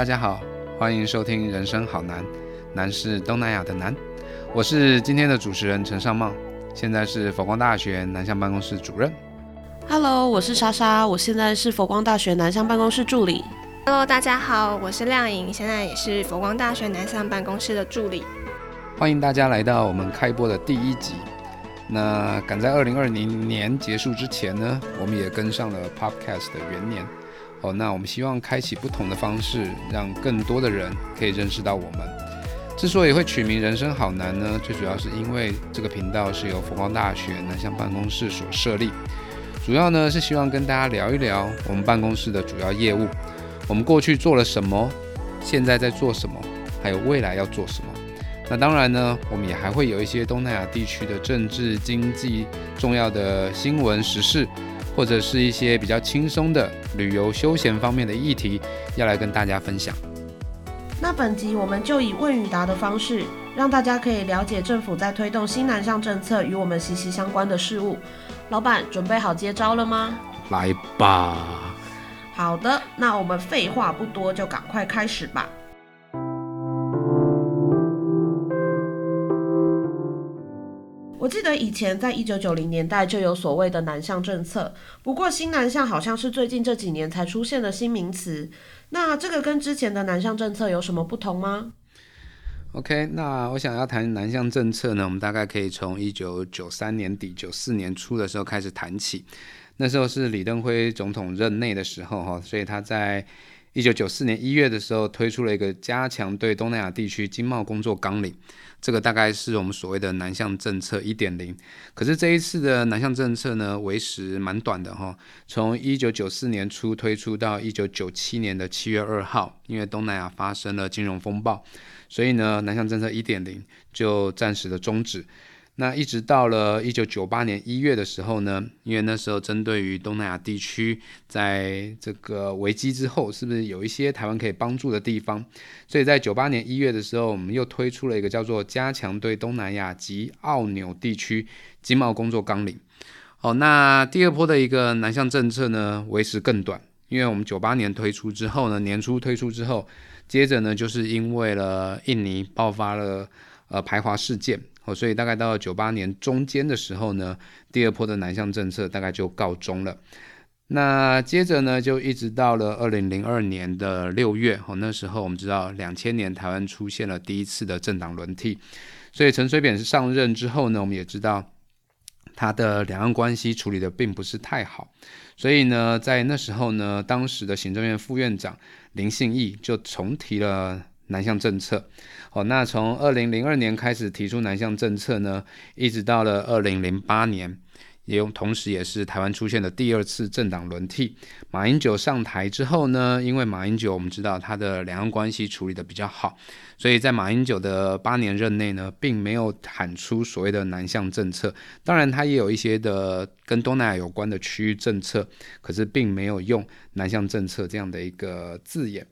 大家好，欢迎收听《人生好难》，难是东南亚的难。我是今天的主持人陈尚茂，现在是佛光大学南向办公室主任。Hello，我是莎莎，我现在是佛光大学南向办公室助理。Hello，大家好，我是亮颖，现在也是佛光大学南向办公室的助理。欢迎大家来到我们开播的第一集。那赶在二零二零年结束之前呢，我们也跟上了 Podcast 的元年。哦，那我们希望开启不同的方式，让更多的人可以认识到我们。之所以会取名“人生好难”呢，最主要是因为这个频道是由佛光大学南向办公室所设立，主要呢是希望跟大家聊一聊我们办公室的主要业务，我们过去做了什么，现在在做什么，还有未来要做什么。那当然呢，我们也还会有一些东南亚地区的政治、经济重要的新闻时事，或者是一些比较轻松的旅游休闲方面的议题，要来跟大家分享。那本集我们就以问与答的方式，让大家可以了解政府在推动新南向政策与我们息息相关的事物。老板准备好接招了吗？来吧。好的，那我们废话不多，就赶快开始吧。记得以前在一九九零年代就有所谓的南向政策，不过新南向好像是最近这几年才出现的新名词。那这个跟之前的南向政策有什么不同吗？OK，那我想要谈南向政策呢，我们大概可以从一九九三年底、九四年初的时候开始谈起。那时候是李登辉总统任内的时候，哈，所以他在一九九四年一月的时候推出了一个加强对东南亚地区经贸工作纲领。这个大概是我们所谓的南向政策一点零，可是这一次的南向政策呢，为时蛮短的哈，从一九九四年初推出到一九九七年的七月二号，因为东南亚发生了金融风暴，所以呢，南向政策一点零就暂时的终止。那一直到了一九九八年一月的时候呢，因为那时候针对于东南亚地区，在这个危机之后，是不是有一些台湾可以帮助的地方？所以在九八年一月的时候，我们又推出了一个叫做“加强对东南亚及澳纽地区经贸工作纲领”。哦，那第二波的一个南向政策呢，维持更短，因为我们九八年推出之后呢，年初推出之后，接着呢，就是因为了印尼爆发了呃排华事件。所以大概到九八年中间的时候呢，第二波的南向政策大概就告终了。那接着呢，就一直到了二零零二年的六月，哦，那时候我们知道两千年台湾出现了第一次的政党轮替，所以陈水扁是上任之后呢，我们也知道他的两岸关系处理的并不是太好，所以呢，在那时候呢，当时的行政院副院长林信义就重提了。南向政策，好，那从二零零二年开始提出南向政策呢，一直到了二零零八年，也用同时也是台湾出现的第二次政党轮替。马英九上台之后呢，因为马英九我们知道他的两岸关系处理的比较好，所以在马英九的八年任内呢，并没有喊出所谓的南向政策。当然，他也有一些的跟东南亚有关的区域政策，可是并没有用南向政策这样的一个字眼。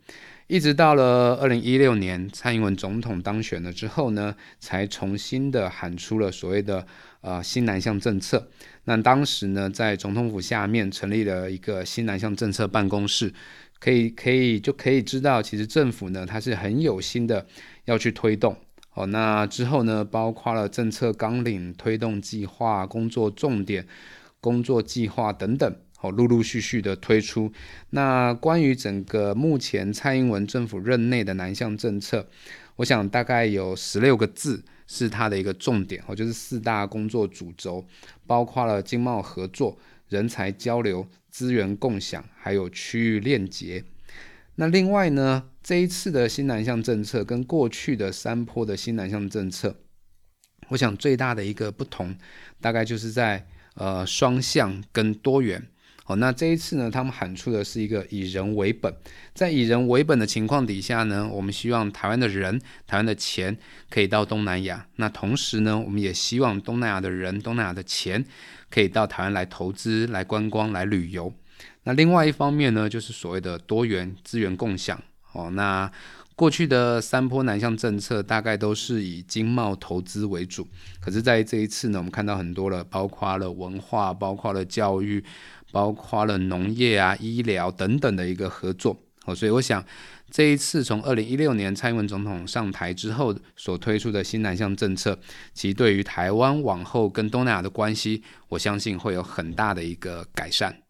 一直到了二零一六年，蔡英文总统当选了之后呢，才重新的喊出了所谓的呃新南向政策。那当时呢，在总统府下面成立了一个新南向政策办公室，可以可以就可以知道，其实政府呢，它是很有心的要去推动。哦，那之后呢，包括了政策纲领、推动计划、工作重点、工作计划等等。哦，陆陆续续的推出。那关于整个目前蔡英文政府任内的南向政策，我想大概有十六个字是它的一个重点，哦，就是四大工作主轴，包括了经贸合作、人才交流、资源共享，还有区域链接。那另外呢，这一次的新南向政策跟过去的三坡的新南向政策，我想最大的一个不同，大概就是在呃双向跟多元。好，那这一次呢，他们喊出的是一个以人为本，在以人为本的情况底下呢，我们希望台湾的人、台湾的钱可以到东南亚。那同时呢，我们也希望东南亚的人、东南亚的钱可以到台湾来投资、来观光、来旅游。那另外一方面呢，就是所谓的多元资源共享。哦，那过去的三坡南向政策大概都是以经贸投资为主，可是在这一次呢，我们看到很多了，包括了文化，包括了教育。包括了农业啊、医疗等等的一个合作，哦，所以我想这一次从二零一六年蔡英文总统上台之后所推出的新南向政策，其实对于台湾往后跟东南亚的关系，我相信会有很大的一个改善。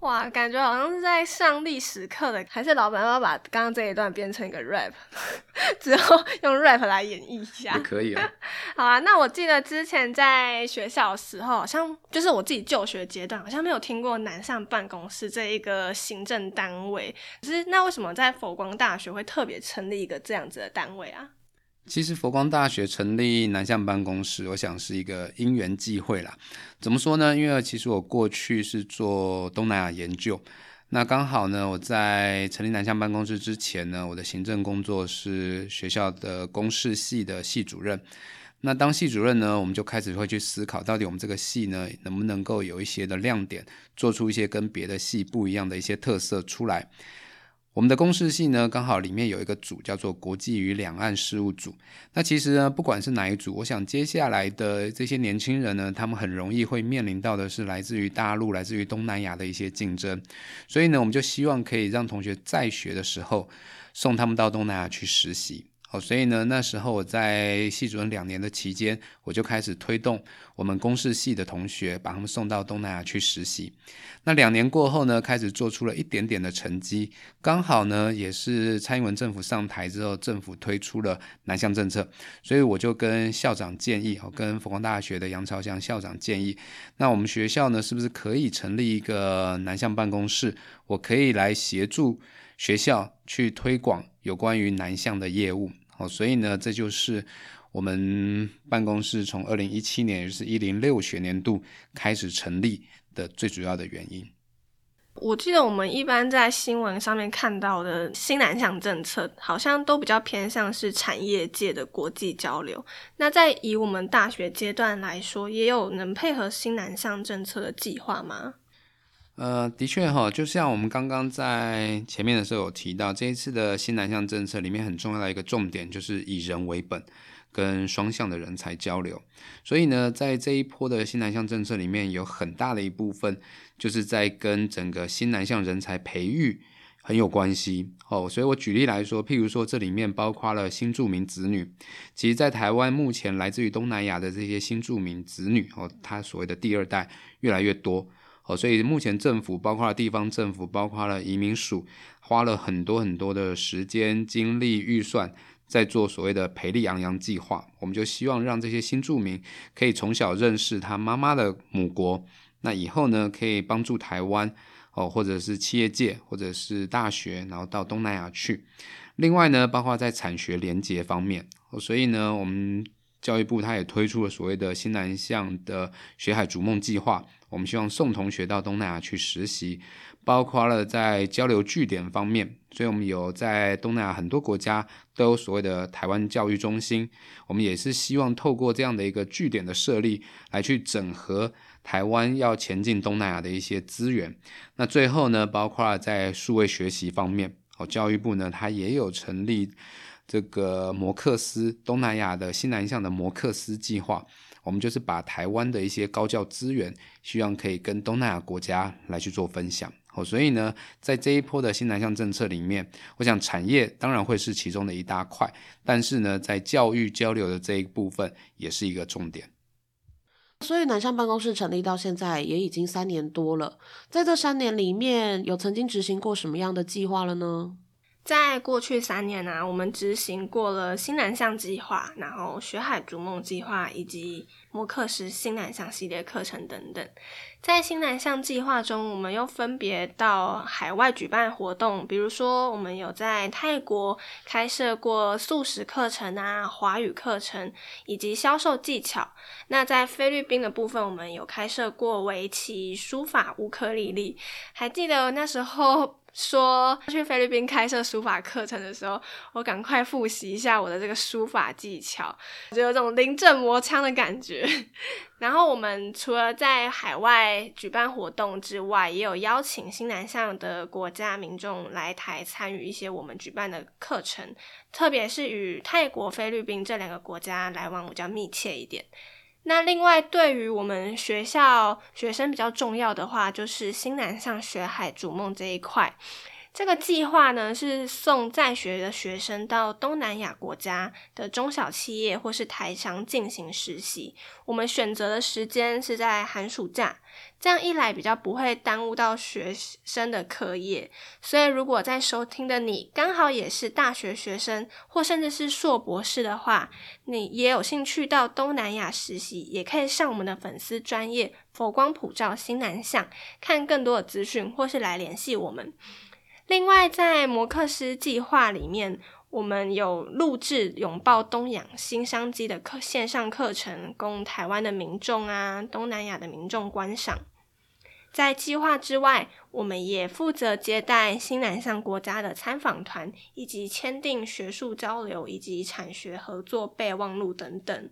哇，感觉好像是在上历史课的，还是老板要把刚刚这一段变成一个 rap，之后用 rap 来演绎一下，也可以啊。好啊，那我记得之前在学校的时候，好像就是我自己就学阶段，好像没有听过南上办公室这一个行政单位。可是那为什么在佛光大学会特别成立一个这样子的单位啊？其实佛光大学成立南向办公室，我想是一个因缘际会啦。怎么说呢？因为其实我过去是做东南亚研究，那刚好呢，我在成立南向办公室之前呢，我的行政工作是学校的公事系的系主任。那当系主任呢，我们就开始会去思考，到底我们这个系呢，能不能够有一些的亮点，做出一些跟别的系不一样的一些特色出来。我们的公事系呢，刚好里面有一个组叫做国际与两岸事务组。那其实呢，不管是哪一组，我想接下来的这些年轻人呢，他们很容易会面临到的是来自于大陆、来自于东南亚的一些竞争。所以呢，我们就希望可以让同学在学的时候送他们到东南亚去实习。哦，所以呢，那时候我在系主任两年的期间，我就开始推动我们公事系的同学，把他们送到东南亚去实习。那两年过后呢，开始做出了一点点的成绩，刚好呢，也是蔡英文政府上台之后，政府推出了南向政策，所以我就跟校长建议，哦，跟佛光大学的杨朝祥校长建议，那我们学校呢，是不是可以成立一个南向办公室？我可以来协助学校去推广有关于南向的业务。哦，所以呢，这就是我们办公室从二零一七年，就是一零六学年度开始成立的最主要的原因。我记得我们一般在新闻上面看到的新南向政策，好像都比较偏向是产业界的国际交流。那在以我们大学阶段来说，也有能配合新南向政策的计划吗？呃，的确哈，就像我们刚刚在前面的时候有提到，这一次的新南向政策里面很重要的一个重点就是以人为本，跟双向的人才交流。所以呢，在这一波的新南向政策里面，有很大的一部分就是在跟整个新南向人才培育很有关系哦。所以我举例来说，譬如说这里面包括了新住民子女，其实在台湾目前来自于东南亚的这些新住民子女哦，他所谓的第二代越来越多。哦，所以目前政府包括了地方政府，包括了移民署，花了很多很多的时间、精力、预算，在做所谓的培力洋洋计划。我们就希望让这些新住民可以从小认识他妈妈的母国，那以后呢，可以帮助台湾哦，或者是企业界，或者是大学，然后到东南亚去。另外呢，包括在产学联结方面，所以呢，我们教育部他也推出了所谓的新南向的学海逐梦计划。我们希望送同学到东南亚去实习，包括了在交流据点方面，所以我们有在东南亚很多国家都有所谓的台湾教育中心。我们也是希望透过这样的一个据点的设立，来去整合台湾要前进东南亚的一些资源。那最后呢，包括了在数位学习方面，哦，教育部呢，它也有成立这个摩克斯东南亚的新南向的摩克斯计划。我们就是把台湾的一些高教资源，希望可以跟东南亚国家来去做分享。哦，所以呢，在这一波的新南向政策里面，我想产业当然会是其中的一大块，但是呢，在教育交流的这一部分也是一个重点。所以南向办公室成立到现在也已经三年多了，在这三年里面有曾经执行过什么样的计划了呢？在过去三年呢，我们执行过了新南向计划，然后学海逐梦计划，以及摩克斯新南向系列课程等等。在新南向计划中，我们又分别到海外举办活动，比如说我们有在泰国开设过素食课程啊、华语课程以及销售技巧。那在菲律宾的部分，我们有开设过围棋、书法、乌克丽丽。还记得那时候。说去菲律宾开设书法课程的时候，我赶快复习一下我的这个书法技巧，就有种临阵磨枪的感觉。然后我们除了在海外举办活动之外，也有邀请新南向的国家民众来台参与一些我们举办的课程，特别是与泰国、菲律宾这两个国家来往比较密切一点。那另外，对于我们学校学生比较重要的话，就是新南向学海逐梦这一块。这个计划呢，是送在学的学生到东南亚国家的中小企业或是台商进行实习。我们选择的时间是在寒暑假。这样一来比较不会耽误到学生的课业，所以如果在收听的你刚好也是大学学生，或甚至是硕博士的话，你也有兴趣到东南亚实习，也可以上我们的粉丝专业佛光普照新南向看更多的资讯，或是来联系我们。另外，在摩克斯计划里面。我们有录制拥抱东洋新商机的课线上课程，供台湾的民众啊、东南亚的民众观赏。在计划之外，我们也负责接待新南向国家的参访团，以及签订学术交流以及产学合作备忘录等等。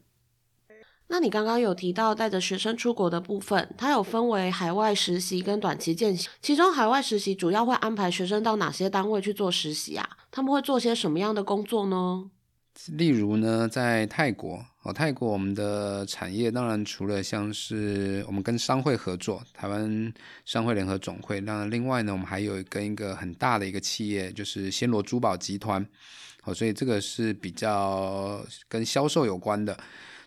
那你刚刚有提到带着学生出国的部分，它有分为海外实习跟短期见习。其中海外实习主要会安排学生到哪些单位去做实习啊？他们会做些什么样的工作呢？例如呢，在泰国哦，泰国我们的产业当然除了像是我们跟商会合作，台湾商会联合总会，那另外呢，我们还有跟一个很大的一个企业，就是暹罗珠宝集团哦，所以这个是比较跟销售有关的。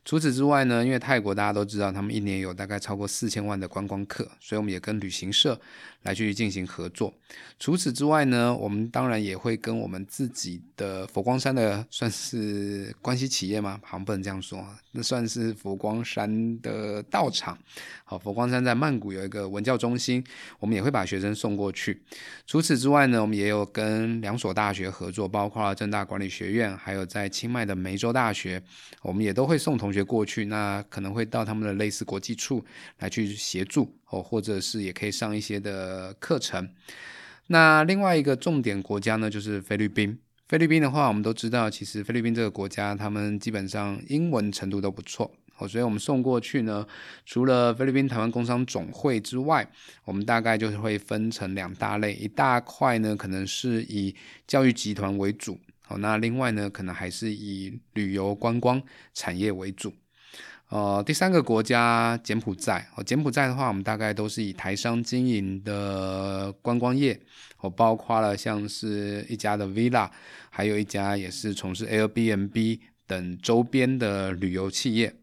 除此之外呢，因为泰国大家都知道，他们一年有大概超过四千万的观光客，所以我们也跟旅行社来去进行合作。除此之外呢，我们当然也会跟我们自己的佛光山的算是关系企业吗？好像不能这样说，那算是佛光山的道场。好，佛光山在曼谷有一个文教中心，我们也会把学生送过去。除此之外呢，我们也有跟两所大学合作，包括正大管理学院，还有在清迈的梅州大学，我们也都会送同同学过去。那可能会到他们的类似国际处来去协助哦，或者是也可以上一些的课程。那另外一个重点国家呢，就是菲律宾。菲律宾的话，我们都知道，其实菲律宾这个国家，他们基本上英文程度都不错哦，所以我们送过去呢，除了菲律宾台湾工商总会之外，我们大概就是会分成两大类，一大块呢，可能是以教育集团为主，哦，那另外呢，可能还是以旅游观光产业为主。呃，第三个国家柬埔寨，哦，柬埔寨的话，我们大概都是以台商经营的观光业，哦，包括了像是一家的 villa，还有一家也是从事 Airbnb 等周边的旅游企业。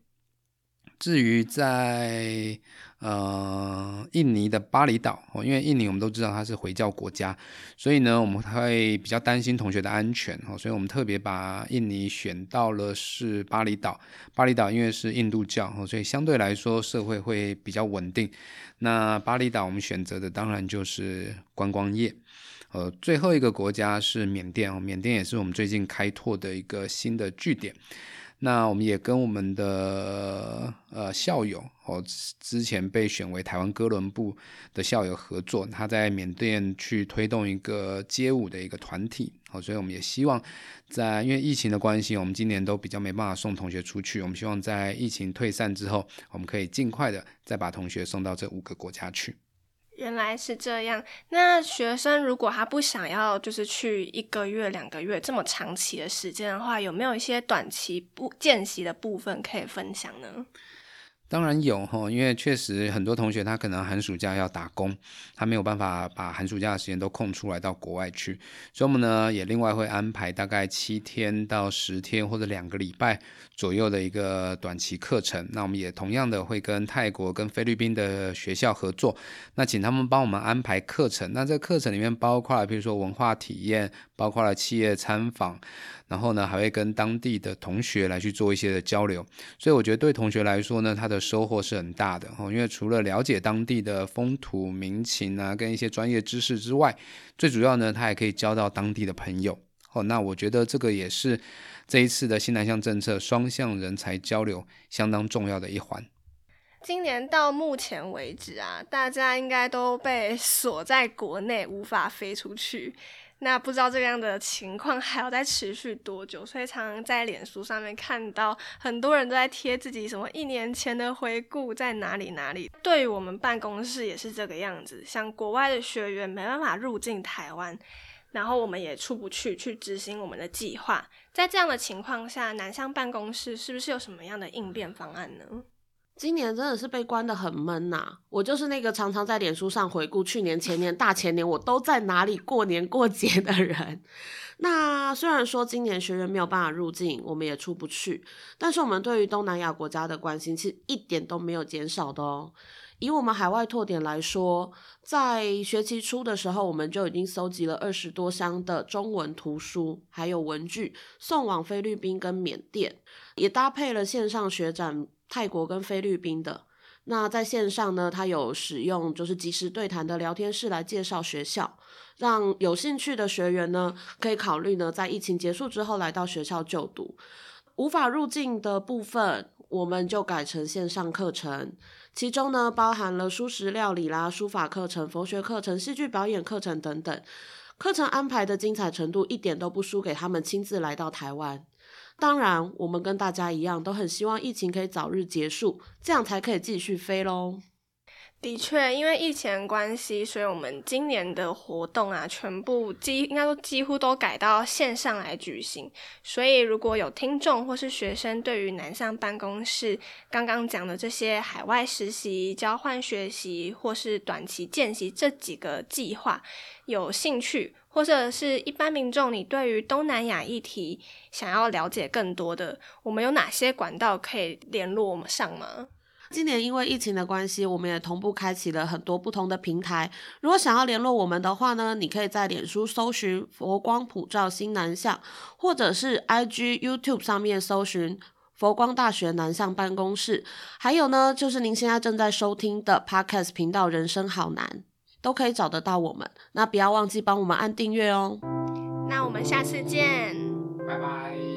至于在呃，印尼的巴厘岛哦，因为印尼我们都知道它是回教国家，所以呢，我们会比较担心同学的安全哦，所以我们特别把印尼选到了是巴厘岛。巴厘岛因为是印度教哦，所以相对来说社会会比较稳定。那巴厘岛我们选择的当然就是观光业。呃，最后一个国家是缅甸哦，缅甸也是我们最近开拓的一个新的据点。那我们也跟我们的呃校友哦，之前被选为台湾哥伦布的校友合作，他在缅甸去推动一个街舞的一个团体哦，所以我们也希望在因为疫情的关系，我们今年都比较没办法送同学出去，我们希望在疫情退散之后，我们可以尽快的再把同学送到这五个国家去。原来是这样。那学生如果他不想要，就是去一个月、两个月这么长期的时间的话，有没有一些短期不见习的部分可以分享呢？当然有哈，因为确实很多同学他可能寒暑假要打工，他没有办法把寒暑假的时间都空出来到国外去，所以我们呢也另外会安排大概七天到十天或者两个礼拜左右的一个短期课程。那我们也同样的会跟泰国跟菲律宾的学校合作，那请他们帮我们安排课程。那这课程里面包括了比如说文化体验，包括了企业参访。然后呢，还会跟当地的同学来去做一些的交流，所以我觉得对同学来说呢，他的收获是很大的哦。因为除了了解当地的风土民情啊，跟一些专业知识之外，最主要呢，他还可以交到当地的朋友哦。那我觉得这个也是这一次的新南向政策双向人才交流相当重要的一环。今年到目前为止啊，大家应该都被锁在国内，无法飞出去。那不知道这样的情况还要再持续多久？所以常常在脸书上面看到很多人都在贴自己什么一年前的回顾在哪里哪里。对于我们办公室也是这个样子，像国外的学员没办法入境台湾，然后我们也出不去去执行我们的计划。在这样的情况下，南向办公室是不是有什么样的应变方案呢？今年真的是被关得很闷呐、我就是那个常常在脸书上回顾去年、前年、大前年我都在哪里过年过节的人。那虽然说今年学员没有办法入境，我们也出不去，但是我们对于东南亚国家的关心其实一点都没有减少的哦。以我们海外拓点来说，在学期初的时候，我们就已经搜集了二十多箱的中文图书，还有文具，送往菲律宾跟缅甸，也搭配了线上学展泰国跟菲律宾的。那在线上呢，它有使用就是即时对谈的聊天室来介绍学校，让有兴趣的学员呢可以考虑呢在疫情结束之后来到学校就读。无法入境的部分，我们就改成线上课程，其中呢包含了素食料理啦、书法课程、佛学课程、戏剧表演课程等等。课程安排的精彩程度一点都不输给他们亲自来到台湾。当然，我们跟大家一样，都很希望疫情可以早日结束，这样才可以继续飞喽。的确，因为疫情关系，所以我们今年的活动啊，全部几应该说几乎都改到线上来举行。所以，如果有听众或是学生对于南向办公室刚刚讲的这些海外实习、交换学习或是短期见习这几个计划有兴趣，或者是一般民众你对于东南亚议题想要了解更多的，我们有哪些管道可以联络我们上吗？今年因为疫情的关系，我们也同步开启了很多不同的平台。如果想要联络我们的话呢，你可以在脸书搜寻“佛光普照新南向”，或者是 IG、YouTube 上面搜寻“佛光大学南向办公室”。还有呢，就是您现在正在收听的 Podcast 频道“人生好难”，都可以找得到我们。那不要忘记帮我们按订阅哦。那我们下次见。拜拜。